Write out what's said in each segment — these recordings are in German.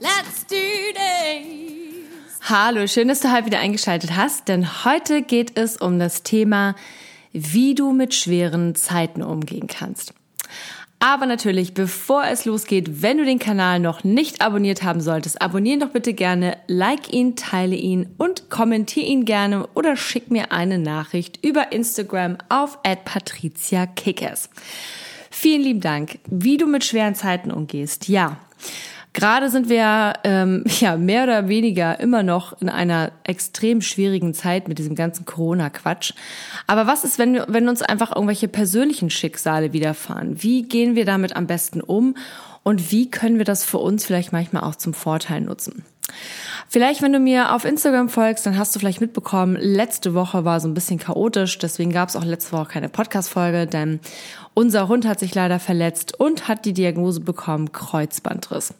let's do this! Hallo, schön, dass du heute wieder eingeschaltet hast, denn heute geht es um das Thema, wie du mit schweren Zeiten umgehen kannst. Aber natürlich, bevor es losgeht, wenn du den Kanal noch nicht abonniert haben solltest, abonnieren doch bitte gerne, like ihn, teile ihn und kommentiere ihn gerne oder schick mir eine Nachricht über Instagram auf @patriziakickers. Vielen lieben Dank. Wie du mit schweren Zeiten umgehst. Ja. Gerade sind wir ähm, ja mehr oder weniger immer noch in einer extrem schwierigen Zeit mit diesem ganzen Corona-Quatsch. Aber was ist, wenn, wenn uns einfach irgendwelche persönlichen Schicksale widerfahren? Wie gehen wir damit am besten um? Und wie können wir das für uns vielleicht manchmal auch zum Vorteil nutzen? Vielleicht, wenn du mir auf Instagram folgst, dann hast du vielleicht mitbekommen, letzte Woche war so ein bisschen chaotisch, deswegen gab es auch letzte Woche keine Podcast-Folge, denn unser Hund hat sich leider verletzt und hat die Diagnose bekommen, Kreuzbandriss.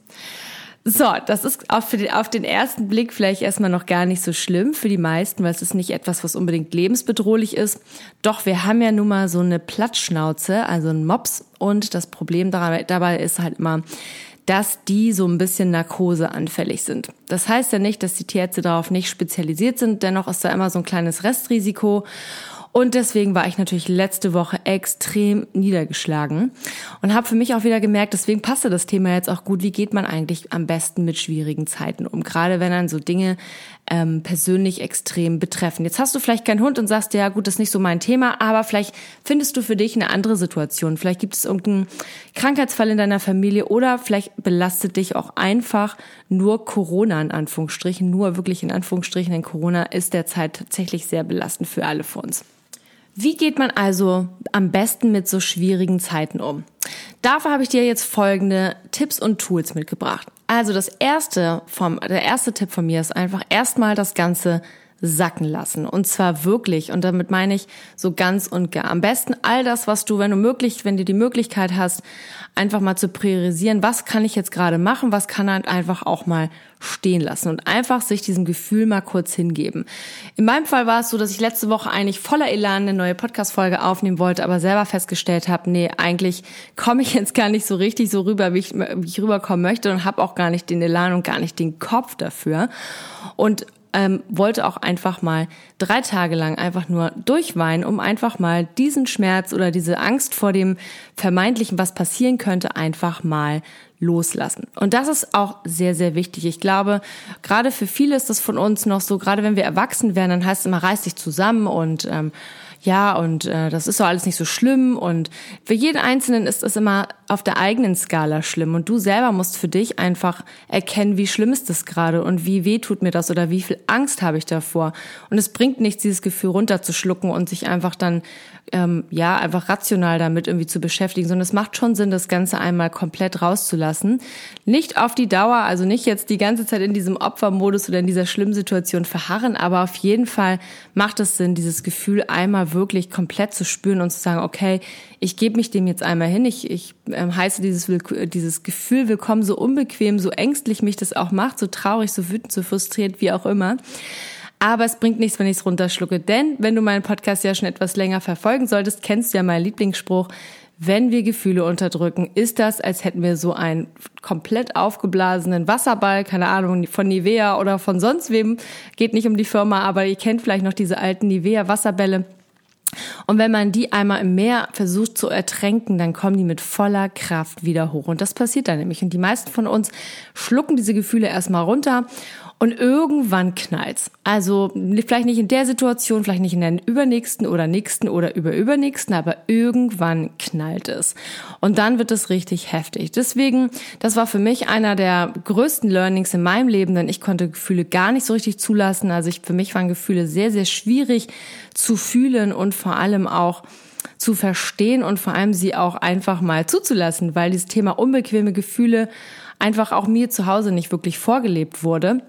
So, das ist auf, den, auf den ersten Blick vielleicht erstmal noch gar nicht so schlimm für die meisten, weil es ist nicht etwas, was unbedingt lebensbedrohlich ist. Doch wir haben ja nun mal so eine Platzschnauze, also ein Mops. Und das Problem dabei ist halt immer, dass die so ein bisschen narkoseanfällig sind. Das heißt ja nicht, dass die Tierärzte darauf nicht spezialisiert sind, dennoch ist da immer so ein kleines Restrisiko. Und deswegen war ich natürlich letzte Woche extrem niedergeschlagen und habe für mich auch wieder gemerkt, deswegen passte das Thema jetzt auch gut, wie geht man eigentlich am besten mit schwierigen Zeiten um, gerade wenn dann so Dinge ähm, persönlich extrem betreffen. Jetzt hast du vielleicht keinen Hund und sagst, ja gut, das ist nicht so mein Thema, aber vielleicht findest du für dich eine andere Situation. Vielleicht gibt es irgendeinen Krankheitsfall in deiner Familie oder vielleicht belastet dich auch einfach nur Corona in Anführungsstrichen, nur wirklich in Anführungsstrichen, denn Corona ist derzeit tatsächlich sehr belastend für alle von uns. Wie geht man also am besten mit so schwierigen Zeiten um? Dafür habe ich dir jetzt folgende Tipps und Tools mitgebracht. Also das erste vom, der erste Tipp von mir ist einfach erstmal das Ganze sacken lassen. Und zwar wirklich, und damit meine ich so ganz und gar. Am besten all das, was du, wenn du möglich, wenn du die Möglichkeit hast, einfach mal zu priorisieren, was kann ich jetzt gerade machen, was kann halt einfach auch mal stehen lassen und einfach sich diesem Gefühl mal kurz hingeben. In meinem Fall war es so, dass ich letzte Woche eigentlich voller Elan eine neue Podcast-Folge aufnehmen wollte, aber selber festgestellt habe, nee, eigentlich komme ich jetzt gar nicht so richtig so rüber, wie ich, wie ich rüberkommen möchte und habe auch gar nicht den Elan und gar nicht den Kopf dafür. Und ähm, wollte auch einfach mal drei Tage lang einfach nur durchweinen, um einfach mal diesen Schmerz oder diese Angst vor dem vermeintlichen, was passieren könnte, einfach mal loslassen. Und das ist auch sehr, sehr wichtig. Ich glaube, gerade für viele ist das von uns noch so, gerade wenn wir erwachsen werden, dann heißt es immer, reiß dich zusammen und ähm, ja, und äh, das ist doch alles nicht so schlimm. Und für jeden Einzelnen ist es immer auf der eigenen Skala schlimm. Und du selber musst für dich einfach erkennen, wie schlimm ist das gerade und wie weh tut mir das oder wie viel Angst habe ich davor. Und es bringt nichts, dieses Gefühl runterzuschlucken und sich einfach dann ähm, ja einfach rational damit irgendwie zu beschäftigen, sondern es macht schon Sinn, das Ganze einmal komplett rauszulassen. Nicht auf die Dauer, also nicht jetzt die ganze Zeit in diesem Opfermodus oder in dieser schlimmen Situation verharren, aber auf jeden Fall macht es Sinn, dieses Gefühl einmal wirklich komplett zu spüren und zu sagen, okay, ich gebe mich dem jetzt einmal hin, ich, ich äh, heiße dieses, dieses Gefühl willkommen, so unbequem, so ängstlich mich das auch macht, so traurig, so wütend, so frustriert, wie auch immer. Aber es bringt nichts, wenn ich es runterschlucke. Denn wenn du meinen Podcast ja schon etwas länger verfolgen solltest, kennst du ja meinen Lieblingsspruch. Wenn wir Gefühle unterdrücken, ist das, als hätten wir so einen komplett aufgeblasenen Wasserball, keine Ahnung, von Nivea oder von sonst wem. Geht nicht um die Firma, aber ihr kennt vielleicht noch diese alten Nivea Wasserbälle. Und wenn man die einmal im Meer versucht zu ertränken, dann kommen die mit voller Kraft wieder hoch. Und das passiert dann nämlich. Und die meisten von uns schlucken diese Gefühle erstmal runter und irgendwann knallt's. Also vielleicht nicht in der Situation, vielleicht nicht in der übernächsten oder nächsten oder überübernächsten, aber irgendwann knallt es. Und dann wird es richtig heftig. Deswegen, das war für mich einer der größten Learnings in meinem Leben, denn ich konnte Gefühle gar nicht so richtig zulassen. Also ich, für mich waren Gefühle sehr, sehr schwierig zu fühlen und vor allem auch zu verstehen und vor allem sie auch einfach mal zuzulassen, weil dieses Thema unbequeme Gefühle einfach auch mir zu Hause nicht wirklich vorgelebt wurde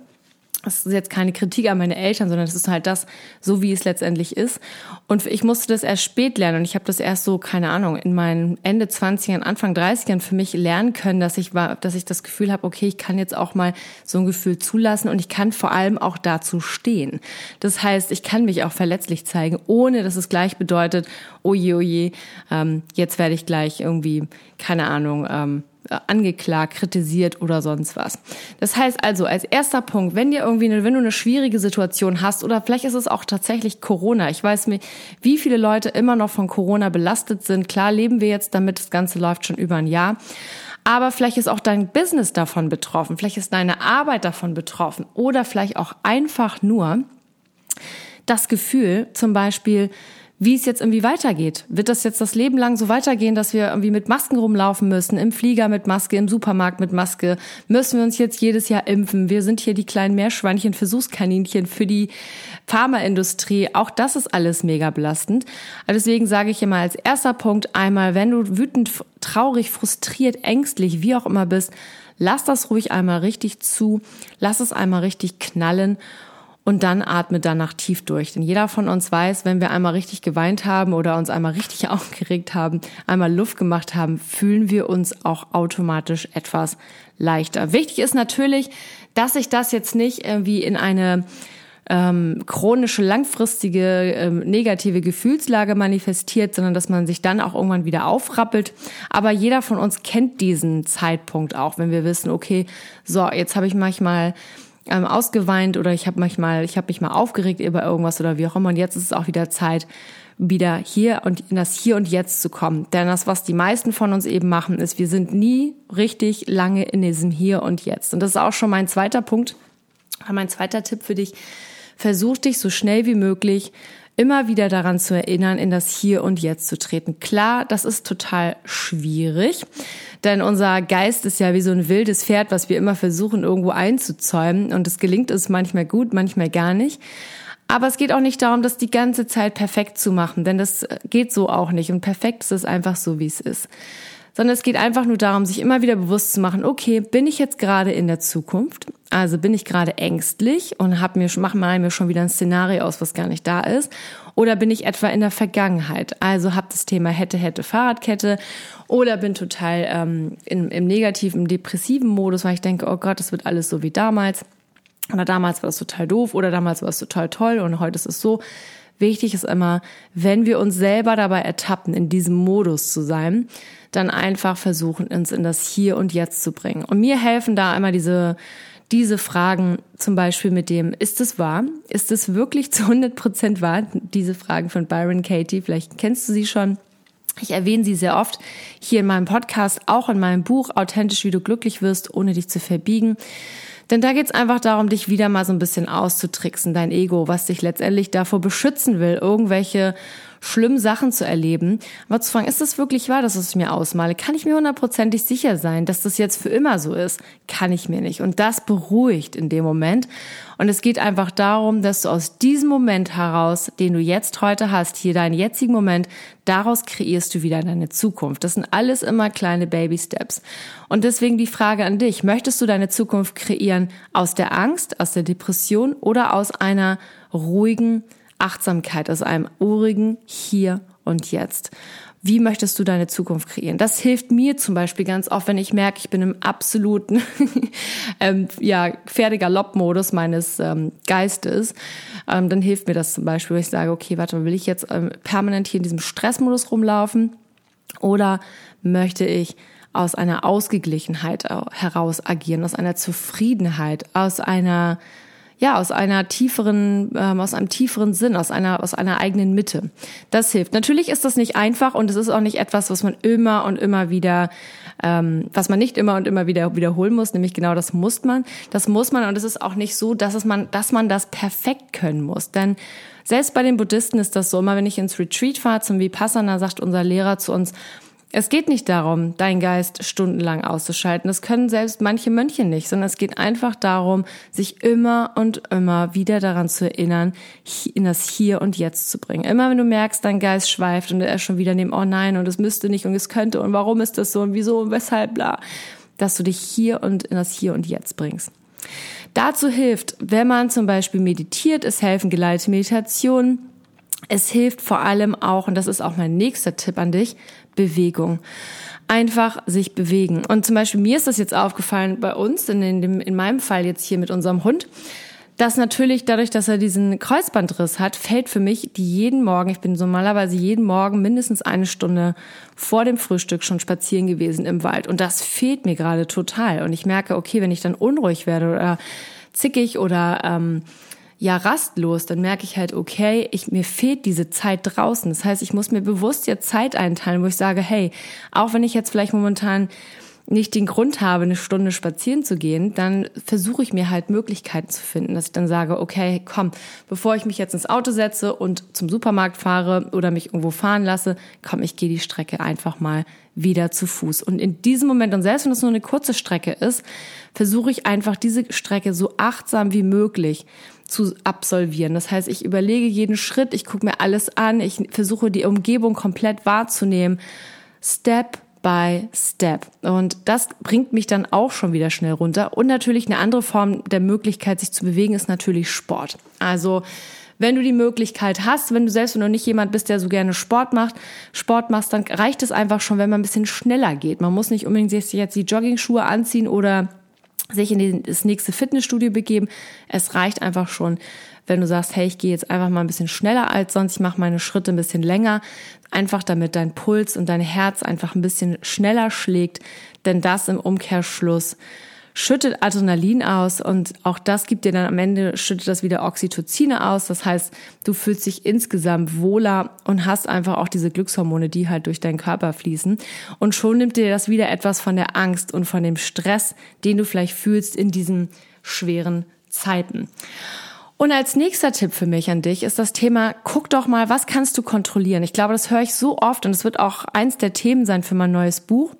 das ist jetzt keine Kritik an meine Eltern, sondern es ist halt das, so wie es letztendlich ist. Und ich musste das erst spät lernen und ich habe das erst so, keine Ahnung, in meinen Ende 20ern, Anfang 30ern für mich lernen können, dass ich war, dass ich das Gefühl habe, okay, ich kann jetzt auch mal so ein Gefühl zulassen und ich kann vor allem auch dazu stehen. Das heißt, ich kann mich auch verletzlich zeigen, ohne dass es gleich bedeutet, oje, oje, ähm, jetzt werde ich gleich irgendwie, keine Ahnung, ähm, angeklagt, kritisiert oder sonst was. Das heißt also, als erster Punkt, wenn dir irgendwie eine, wenn du eine schwierige Situation hast oder vielleicht ist es auch tatsächlich Corona. Ich weiß mir, wie viele Leute immer noch von Corona belastet sind. Klar leben wir jetzt damit, das Ganze läuft schon über ein Jahr. Aber vielleicht ist auch dein Business davon betroffen. Vielleicht ist deine Arbeit davon betroffen oder vielleicht auch einfach nur das Gefühl, zum Beispiel, wie es jetzt irgendwie weitergeht. Wird das jetzt das Leben lang so weitergehen, dass wir irgendwie mit Masken rumlaufen müssen, im Flieger mit Maske, im Supermarkt mit Maske? Müssen wir uns jetzt jedes Jahr impfen? Wir sind hier die kleinen Meerschweinchen, Versuchskaninchen für die Pharmaindustrie. Auch das ist alles mega belastend. Also deswegen sage ich immer als erster Punkt einmal, wenn du wütend, traurig, frustriert, ängstlich, wie auch immer bist, lass das ruhig einmal richtig zu, lass es einmal richtig knallen und dann atme danach tief durch. Denn jeder von uns weiß, wenn wir einmal richtig geweint haben oder uns einmal richtig aufgeregt haben, einmal Luft gemacht haben, fühlen wir uns auch automatisch etwas leichter. Wichtig ist natürlich, dass sich das jetzt nicht irgendwie in eine ähm, chronische, langfristige, ähm, negative Gefühlslage manifestiert, sondern dass man sich dann auch irgendwann wieder aufrappelt. Aber jeder von uns kennt diesen Zeitpunkt auch, wenn wir wissen, okay, so, jetzt habe ich manchmal ähm, ausgeweint oder ich habe manchmal, ich habe mich mal aufgeregt über irgendwas oder wie auch immer. Und jetzt ist es auch wieder Zeit, wieder hier und in das Hier und Jetzt zu kommen. Denn das, was die meisten von uns eben machen, ist, wir sind nie richtig lange in diesem Hier und Jetzt. Und das ist auch schon mein zweiter Punkt, mein zweiter Tipp für dich. Versuch dich so schnell wie möglich immer wieder daran zu erinnern, in das Hier und Jetzt zu treten. Klar, das ist total schwierig, denn unser Geist ist ja wie so ein wildes Pferd, was wir immer versuchen irgendwo einzuzäumen und es gelingt uns manchmal gut, manchmal gar nicht. Aber es geht auch nicht darum, das die ganze Zeit perfekt zu machen, denn das geht so auch nicht und perfekt ist es einfach so, wie es ist sondern es geht einfach nur darum, sich immer wieder bewusst zu machen, okay, bin ich jetzt gerade in der Zukunft? Also bin ich gerade ängstlich und hab mir, mach mal mir schon wieder ein Szenario aus, was gar nicht da ist? Oder bin ich etwa in der Vergangenheit? Also hab das Thema hätte, hätte, Fahrradkette oder bin total ähm, in, im negativen, depressiven Modus, weil ich denke, oh Gott, das wird alles so wie damals. Oder damals war das total doof oder damals war es total toll und heute ist es so. Wichtig ist immer, wenn wir uns selber dabei ertappen, in diesem Modus zu sein, dann einfach versuchen, uns in das Hier und Jetzt zu bringen. Und mir helfen da immer diese, diese Fragen, zum Beispiel mit dem, ist es wahr? Ist es wirklich zu 100 Prozent wahr? Diese Fragen von Byron Katie, vielleicht kennst du sie schon. Ich erwähne sie sehr oft hier in meinem Podcast, auch in meinem Buch Authentisch, wie du glücklich wirst, ohne dich zu verbiegen. Denn da geht es einfach darum, dich wieder mal so ein bisschen auszutricksen, dein Ego, was dich letztendlich davor beschützen will, irgendwelche schlimmen Sachen zu erleben. Aber zu fragen, ist das wirklich wahr, dass ich mir ausmale? Kann ich mir hundertprozentig sicher sein, dass das jetzt für immer so ist? Kann ich mir nicht. Und das beruhigt in dem Moment. Und es geht einfach darum, dass du aus diesem Moment heraus, den du jetzt heute hast, hier deinen jetzigen Moment, daraus kreierst du wieder deine Zukunft. Das sind alles immer kleine Baby Steps. Und deswegen die Frage an dich, möchtest du deine Zukunft kreieren aus der Angst, aus der Depression oder aus einer ruhigen, Achtsamkeit, aus einem urigen Hier und Jetzt. Wie möchtest du deine Zukunft kreieren? Das hilft mir zum Beispiel ganz oft, wenn ich merke, ich bin im absoluten ähm, ja, Pferdegalopp-Modus meines ähm, Geistes. Ähm, dann hilft mir das zum Beispiel, wenn ich sage, okay, warte, will ich jetzt ähm, permanent hier in diesem Stressmodus rumlaufen? Oder möchte ich aus einer Ausgeglichenheit heraus agieren, aus einer Zufriedenheit, aus einer ja, aus einer tieferen, ähm, aus einem tieferen Sinn, aus einer, aus einer eigenen Mitte. Das hilft. Natürlich ist das nicht einfach und es ist auch nicht etwas, was man immer und immer wieder, ähm, was man nicht immer und immer wieder wiederholen muss, nämlich genau das muss man. Das muss man und es ist auch nicht so, dass es man, dass man das perfekt können muss. Denn selbst bei den Buddhisten ist das so, immer wenn ich ins Retreat fahre zum Vipassana, sagt unser Lehrer zu uns, Es geht nicht darum, deinen Geist stundenlang auszuschalten. Das können selbst manche Mönche nicht, sondern es geht einfach darum, sich immer und immer wieder daran zu erinnern, in das Hier und Jetzt zu bringen. Immer wenn du merkst, dein Geist schweift und er ist schon wieder neben, oh nein, und es müsste nicht und es könnte und warum ist das so und wieso und weshalb, bla, dass du dich hier und in das Hier und Jetzt bringst. Dazu hilft, wenn man zum Beispiel meditiert, es helfen geleitete Meditationen, es hilft vor allem auch, und das ist auch mein nächster Tipp an dich, Bewegung. Einfach sich bewegen. Und zum Beispiel mir ist das jetzt aufgefallen bei uns, in, dem, in meinem Fall jetzt hier mit unserem Hund, dass natürlich dadurch, dass er diesen Kreuzbandriss hat, fällt für mich die jeden Morgen, ich bin normalerweise jeden Morgen mindestens eine Stunde vor dem Frühstück schon spazieren gewesen im Wald. Und das fehlt mir gerade total. Und ich merke, okay, wenn ich dann unruhig werde oder zickig oder ähm, ja rastlos, dann merke ich halt, okay, ich, mir fehlt diese Zeit draußen. Das heißt, ich muss mir bewusst jetzt Zeit einteilen, wo ich sage, hey, auch wenn ich jetzt vielleicht momentan nicht den Grund habe, eine Stunde spazieren zu gehen, dann versuche ich mir halt Möglichkeiten zu finden, dass ich dann sage, okay, komm, bevor ich mich jetzt ins Auto setze und zum Supermarkt fahre oder mich irgendwo fahren lasse, komm, ich gehe die Strecke einfach mal wieder zu Fuß. Und in diesem Moment, und selbst wenn es nur eine kurze Strecke ist, versuche ich einfach diese Strecke so achtsam wie möglich zu absolvieren. Das heißt, ich überlege jeden Schritt, ich gucke mir alles an, ich versuche die Umgebung komplett wahrzunehmen. Step by Step. Und das bringt mich dann auch schon wieder schnell runter. Und natürlich eine andere Form der Möglichkeit, sich zu bewegen, ist natürlich Sport. Also wenn du die Möglichkeit hast, wenn du selbst du nicht jemand bist, der so gerne Sport macht, Sport machst, dann reicht es einfach schon, wenn man ein bisschen schneller geht. Man muss nicht unbedingt sich jetzt die Jogging-Schuhe anziehen oder sich in das nächste Fitnessstudio begeben. Es reicht einfach schon, wenn du sagst, hey, ich gehe jetzt einfach mal ein bisschen schneller als sonst, ich mache meine Schritte ein bisschen länger, einfach damit dein Puls und dein Herz einfach ein bisschen schneller schlägt, denn das im Umkehrschluss schüttet Adrenalin aus und auch das gibt dir dann am Ende, schüttet das wieder Oxytocine aus. Das heißt, du fühlst dich insgesamt wohler und hast einfach auch diese Glückshormone, die halt durch deinen Körper fließen. Und schon nimmt dir das wieder etwas von der Angst und von dem Stress, den du vielleicht fühlst in diesen schweren Zeiten. Und als nächster Tipp für mich an dich ist das Thema, guck doch mal, was kannst du kontrollieren? Ich glaube, das höre ich so oft und es wird auch eins der Themen sein für mein neues Buch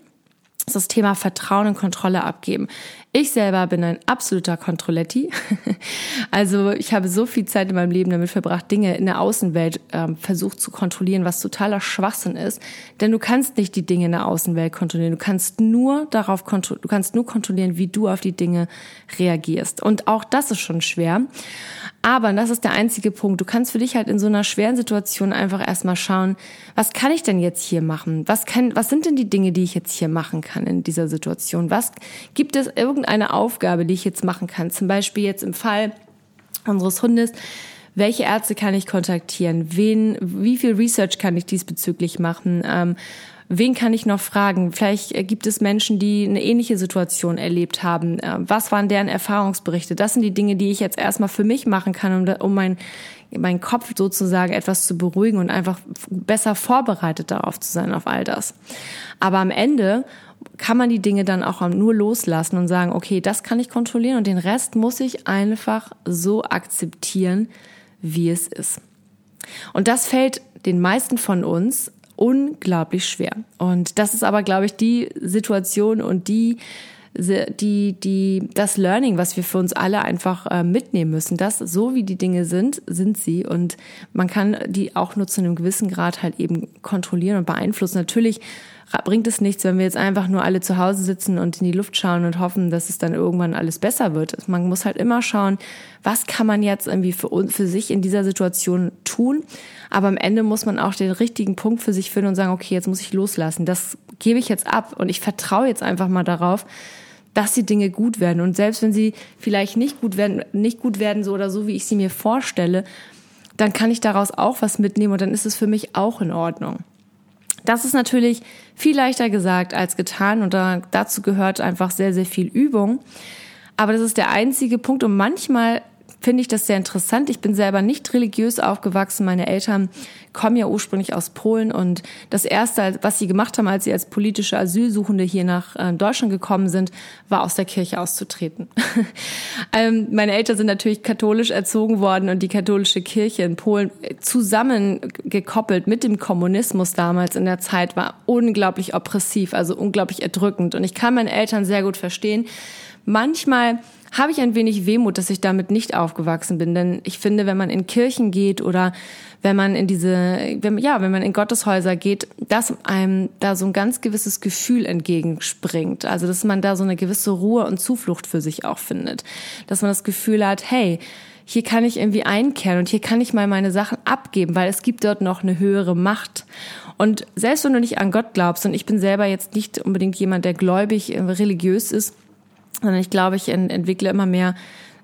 das Thema Vertrauen und Kontrolle abgeben. Ich selber bin ein absoluter Kontrolletti. Also ich habe so viel Zeit in meinem Leben damit verbracht, Dinge in der Außenwelt ähm, versucht zu kontrollieren, was totaler Schwachsinn ist. Denn du kannst nicht die Dinge in der Außenwelt kontrollieren. Du kannst nur darauf kontrollieren, du kannst nur kontrollieren, wie du auf die Dinge reagierst. Und auch das ist schon schwer. Aber, und das ist der einzige Punkt, du kannst für dich halt in so einer schweren Situation einfach erstmal schauen, was kann ich denn jetzt hier machen? Was kann, was sind denn die Dinge, die ich jetzt hier machen kann in dieser Situation? Was gibt es irgendeine Aufgabe, die ich jetzt machen kann? Zum Beispiel jetzt im Fall unseres Hundes, welche Ärzte kann ich kontaktieren? Wen, wie viel Research kann ich diesbezüglich machen? Ähm, Wen kann ich noch fragen? Vielleicht äh, gibt es Menschen, die eine ähnliche Situation erlebt haben. Äh, was waren deren Erfahrungsberichte? Das sind die Dinge, die ich jetzt erstmal für mich machen kann, um, um mein meinen Kopf sozusagen etwas zu beruhigen und einfach besser vorbereitet darauf zu sein, auf all das. Aber am Ende kann man die Dinge dann auch nur loslassen und sagen, okay, das kann ich kontrollieren und den Rest muss ich einfach so akzeptieren, wie es ist. Und das fällt den meisten von uns unglaublich schwer. Und das ist aber, glaube ich, die Situation und die die, die, das Learning, was wir für uns alle einfach äh, mitnehmen müssen, dass so wie die Dinge sind, sind sie und man kann die auch nur zu einem gewissen Grad halt eben kontrollieren und beeinflussen. Natürlich bringt es nichts, wenn wir jetzt einfach nur alle zu Hause sitzen und in die Luft schauen und hoffen, dass es dann irgendwann alles besser wird. Man muss halt immer schauen, was kann man jetzt irgendwie für, für sich in dieser Situation tun. Aber am Ende muss man auch den richtigen Punkt für sich finden und sagen, okay, jetzt muss ich loslassen. Das gebe ich jetzt ab und ich vertraue jetzt einfach mal darauf, dass die Dinge gut werden. Und selbst wenn sie vielleicht nicht gut werden, nicht gut werden, so oder so, wie ich sie mir vorstelle, dann kann ich daraus auch was mitnehmen und dann ist es für mich auch in Ordnung. Das ist natürlich viel leichter gesagt als getan und da, dazu gehört einfach sehr, sehr viel Übung. Aber das ist der einzige Punkt und manchmal finde ich das sehr interessant. Ich bin selber nicht religiös aufgewachsen. Meine Eltern kommen ja ursprünglich aus Polen und das erste, was sie gemacht haben, als sie als politische Asylsuchende hier nach äh, Deutschland gekommen sind, war aus der Kirche auszutreten. ähm, meine Eltern sind natürlich katholisch erzogen worden und die katholische Kirche in Polen zusammengekoppelt mit dem Kommunismus damals in der Zeit war unglaublich oppressiv, also unglaublich erdrückend. Und ich kann meine Eltern sehr gut verstehen. Manchmal habe ich ein wenig Wehmut, dass ich damit nicht aufgewachsen bin. Denn ich finde, wenn man in Kirchen geht oder wenn man in diese, wenn, ja, wenn man in Gotteshäuser geht, dass einem da so ein ganz gewisses Gefühl entgegenspringt. Also, dass man da so eine gewisse Ruhe und Zuflucht für sich auch findet. Dass man das Gefühl hat, hey, hier kann ich irgendwie einkehren und hier kann ich mal meine Sachen abgeben, weil es gibt dort noch eine höhere Macht. Und selbst wenn du nicht an Gott glaubst, und ich bin selber jetzt nicht unbedingt jemand, der gläubig, äh, religiös ist, sondern ich glaube, ich entwickle immer mehr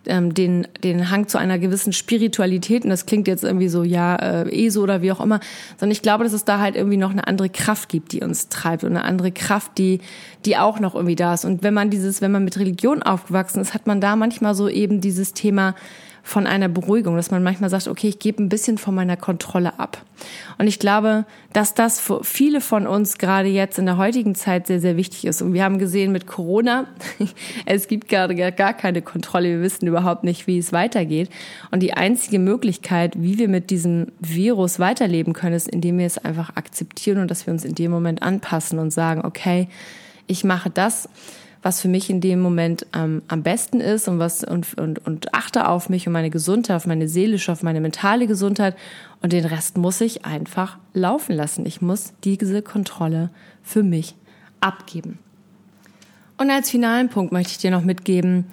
ähm, den, den Hang zu einer gewissen Spiritualität. Und das klingt jetzt irgendwie so, ja, äh, ESO oder wie auch immer. Sondern ich glaube, dass es da halt irgendwie noch eine andere Kraft gibt, die uns treibt. Und eine andere Kraft, die, die auch noch irgendwie da ist. Und wenn man dieses, wenn man mit Religion aufgewachsen ist, hat man da manchmal so eben dieses Thema, von einer Beruhigung, dass man manchmal sagt, okay, ich gebe ein bisschen von meiner Kontrolle ab. Und ich glaube, dass das für viele von uns gerade jetzt in der heutigen Zeit sehr, sehr wichtig ist. Und wir haben gesehen mit Corona, es gibt gerade gar keine Kontrolle. Wir wissen überhaupt nicht, wie es weitergeht. Und die einzige Möglichkeit, wie wir mit diesem Virus weiterleben können, ist, indem wir es einfach akzeptieren und dass wir uns in dem Moment anpassen und sagen, okay, ich mache das, was für mich in dem Moment ähm, am besten ist und was und, und, und achte auf mich und meine Gesundheit, auf meine seelische, auf meine mentale Gesundheit und den Rest muss ich einfach laufen lassen. Ich muss diese Kontrolle für mich abgeben. Und als finalen Punkt möchte ich dir noch mitgeben,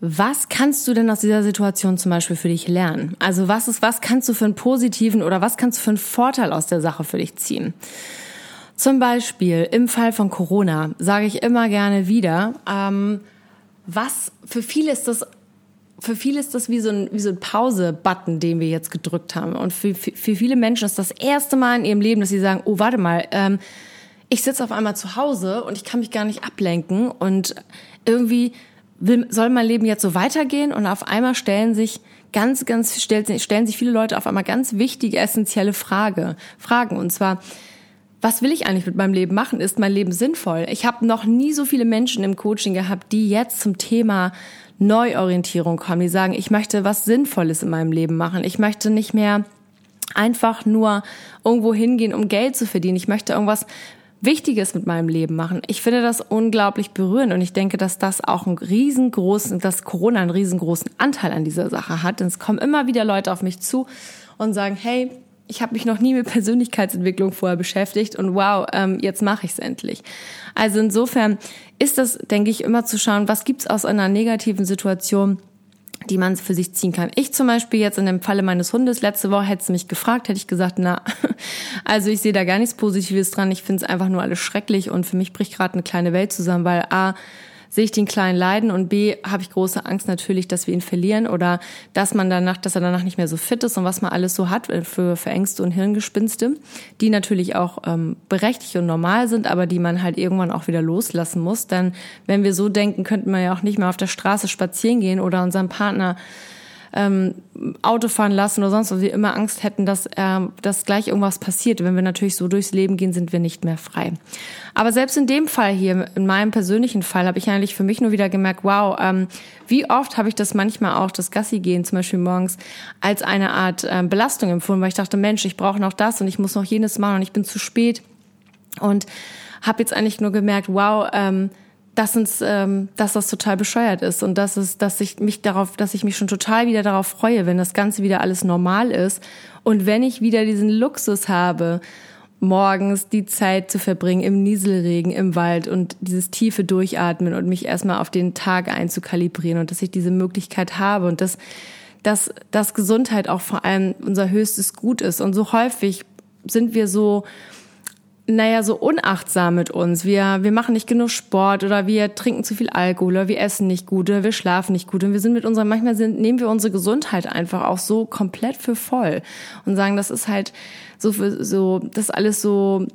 was kannst du denn aus dieser Situation zum Beispiel für dich lernen? Also was ist, was kannst du für einen positiven oder was kannst du für einen Vorteil aus der Sache für dich ziehen? Zum Beispiel im Fall von Corona sage ich immer gerne wieder, ähm, was für viele ist das für viele ist das wie so ein, wie so ein Pause-Button, den wir jetzt gedrückt haben. Und für, für, für viele Menschen ist das erste Mal in ihrem Leben, dass sie sagen, oh, warte mal, ähm, ich sitze auf einmal zu Hause und ich kann mich gar nicht ablenken und irgendwie will, soll mein Leben jetzt so weitergehen und auf einmal stellen sich ganz, ganz, stellen, stellen sich viele Leute auf einmal ganz wichtige, essentielle Frage, Fragen. Und zwar, was will ich eigentlich mit meinem Leben machen? Ist mein Leben sinnvoll? Ich habe noch nie so viele Menschen im Coaching gehabt, die jetzt zum Thema Neuorientierung kommen, die sagen, ich möchte was Sinnvolles in meinem Leben machen. Ich möchte nicht mehr einfach nur irgendwo hingehen, um Geld zu verdienen. Ich möchte irgendwas Wichtiges mit meinem Leben machen. Ich finde das unglaublich berührend und ich denke, dass das auch einen riesengroßen, dass Corona einen riesengroßen Anteil an dieser Sache hat. Denn es kommen immer wieder Leute auf mich zu und sagen, hey, ich habe mich noch nie mit Persönlichkeitsentwicklung vorher beschäftigt und wow, ähm, jetzt mache ich es endlich. Also insofern ist das, denke ich, immer zu schauen, was gibt's aus einer negativen Situation, die man für sich ziehen kann. Ich zum Beispiel jetzt in dem Falle meines Hundes, letzte Woche hätte mich gefragt, hätte ich gesagt, na, also ich sehe da gar nichts Positives dran, ich finde es einfach nur alles schrecklich und für mich bricht gerade eine kleine Welt zusammen, weil A, sehe ich den Kleinen leiden und B, habe ich große Angst natürlich, dass wir ihn verlieren oder dass man danach, dass er danach nicht mehr so fit ist und was man alles so hat für, für Ängste und Hirngespinste, die natürlich auch ähm, berechtigt und normal sind, aber die man halt irgendwann auch wieder loslassen muss. Denn wenn wir so denken, könnten wir ja auch nicht mehr auf der Straße spazieren gehen oder unserem Partner ähm, Auto fahren lassen oder sonst, was wir immer Angst hätten, dass, äh, dass gleich irgendwas passiert. Wenn wir natürlich so durchs Leben gehen, sind wir nicht mehr frei. Aber selbst in dem Fall hier, in meinem persönlichen Fall, habe ich eigentlich für mich nur wieder gemerkt, wow, ähm, wie oft habe ich das manchmal auch, das Gassi gehen zum Beispiel morgens, als eine Art ähm, Belastung empfunden, weil ich dachte, Mensch, ich brauche noch das und ich muss noch jenes machen und ich bin zu spät. Und habe jetzt eigentlich nur gemerkt, wow, ähm, dass uns, ähm, dass das total bescheuert ist und dass es, dass ich mich darauf, dass ich mich schon total wieder darauf freue, wenn das Ganze wieder alles normal ist. Und wenn ich wieder diesen Luxus habe, morgens die Zeit zu verbringen im Nieselregen im Wald und dieses tiefe Durchatmen und mich erstmal auf den Tag einzukalibrieren und dass ich diese Möglichkeit habe und dass, dass, dass Gesundheit auch vor allem unser höchstes Gut ist. Und so häufig sind wir so naja, so unachtsam mit uns. Wir, wir machen nicht genug Sport oder wir trinken zu viel Alkohol oder wir essen nicht gut oder wir schlafen nicht gut. Und wir sind mit unserer, manchmal sind, nehmen wir unsere Gesundheit einfach auch so komplett für voll und sagen, das ist halt so, für, so, das ist alles so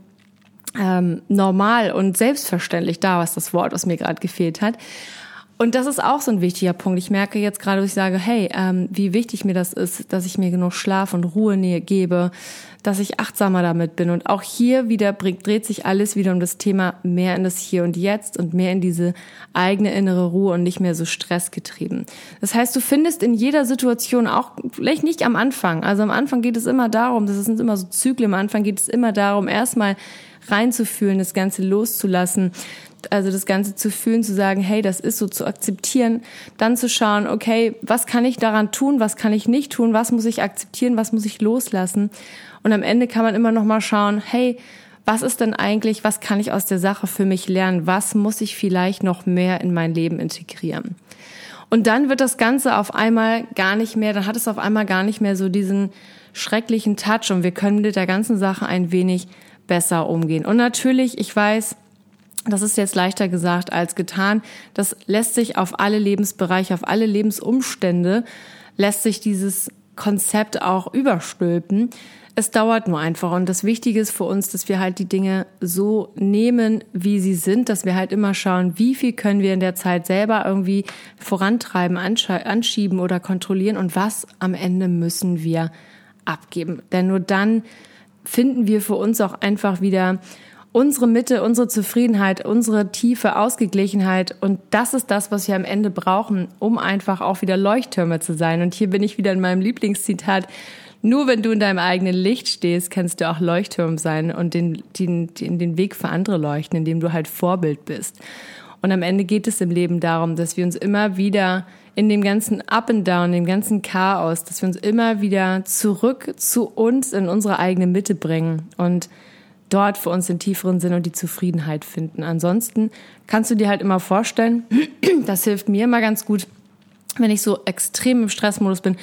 ähm, normal und selbstverständlich da, was das Wort, was mir gerade gefehlt hat. Und das ist auch so ein wichtiger Punkt. Ich merke jetzt gerade, dass ich sage, hey, ähm, wie wichtig mir das ist, dass ich mir genug Schlaf und Ruhe gebe, dass ich achtsamer damit bin. Und auch hier wieder dreht sich alles wieder um das Thema mehr in das Hier und Jetzt und mehr in diese eigene innere Ruhe und nicht mehr so stressgetrieben. Das heißt, du findest in jeder Situation auch, vielleicht nicht am Anfang, also am Anfang geht es immer darum, das sind immer so Zyklen, am Anfang geht es immer darum, erstmal reinzufühlen, das Ganze loszulassen, also das Ganze zu fühlen, zu sagen, hey, das ist so zu akzeptieren, dann zu schauen, okay, was kann ich daran tun, was kann ich nicht tun, was muss ich akzeptieren, was muss ich loslassen und am Ende kann man immer noch mal schauen, hey, was ist denn eigentlich, was kann ich aus der Sache für mich lernen? Was muss ich vielleicht noch mehr in mein Leben integrieren? Und dann wird das Ganze auf einmal gar nicht mehr, dann hat es auf einmal gar nicht mehr so diesen schrecklichen Touch und wir können mit der ganzen Sache ein wenig besser umgehen. Und natürlich, ich weiß, das ist jetzt leichter gesagt als getan. Das lässt sich auf alle Lebensbereiche, auf alle Lebensumstände, lässt sich dieses Konzept auch überstülpen. Es dauert nur einfach. Und das Wichtige ist für uns, dass wir halt die Dinge so nehmen, wie sie sind, dass wir halt immer schauen, wie viel können wir in der Zeit selber irgendwie vorantreiben, anschieben oder kontrollieren und was am Ende müssen wir abgeben. Denn nur dann finden wir für uns auch einfach wieder unsere Mitte, unsere Zufriedenheit, unsere tiefe Ausgeglichenheit. Und das ist das, was wir am Ende brauchen, um einfach auch wieder Leuchttürme zu sein. Und hier bin ich wieder in meinem Lieblingszitat. Nur wenn du in deinem eigenen Licht stehst, kannst du auch Leuchtturm sein und den, den, den, Weg für andere leuchten, indem du halt Vorbild bist. Und am Ende geht es im Leben darum, dass wir uns immer wieder in dem ganzen Up and Down, dem ganzen Chaos, dass wir uns immer wieder zurück zu uns in unsere eigene Mitte bringen und dort für uns den tieferen Sinn und die Zufriedenheit finden. Ansonsten kannst du dir halt immer vorstellen, das hilft mir immer ganz gut, wenn ich so extrem im Stressmodus bin,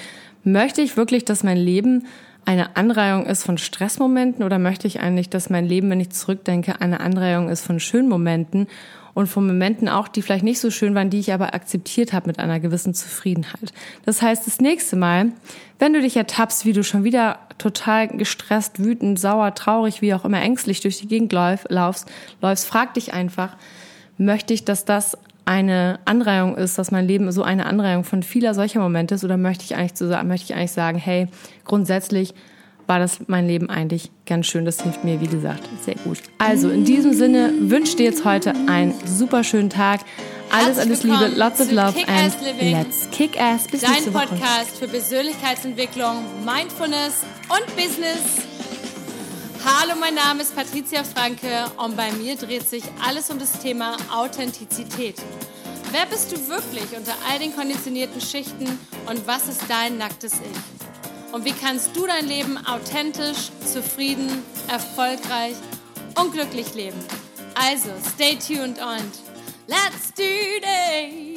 Möchte ich wirklich, dass mein Leben eine Anreihung ist von Stressmomenten oder möchte ich eigentlich, dass mein Leben, wenn ich zurückdenke, eine Anreihung ist von schönen Momenten und von Momenten auch, die vielleicht nicht so schön waren, die ich aber akzeptiert habe mit einer gewissen Zufriedenheit. Das heißt, das nächste Mal, wenn du dich ertappst, wie du schon wieder total gestresst, wütend, sauer, traurig, wie auch immer ängstlich durch die Gegend laufst, läufst, frag dich einfach, möchte ich, dass das eine Anreihung ist, dass mein Leben so eine Anreihung von vieler solcher Momente ist, oder möchte ich eigentlich, zu, möchte ich eigentlich sagen, hey, grundsätzlich war das mein Leben eigentlich ganz schön. Das hilft mir, wie gesagt, sehr gut. Also in diesem Sinne wünsche dir jetzt heute einen super schönen Tag. Alles, alles Liebe, lots of love and let's kick ass. Bis Dein Podcast für Persönlichkeitsentwicklung, Mindfulness und Business. Hallo, mein Name ist Patricia Franke und bei mir dreht sich alles um das Thema Authentizität. Wer bist du wirklich unter all den konditionierten Schichten und was ist dein nacktes Ich? Und wie kannst du dein Leben authentisch, zufrieden, erfolgreich und glücklich leben? Also, stay tuned und let's do this!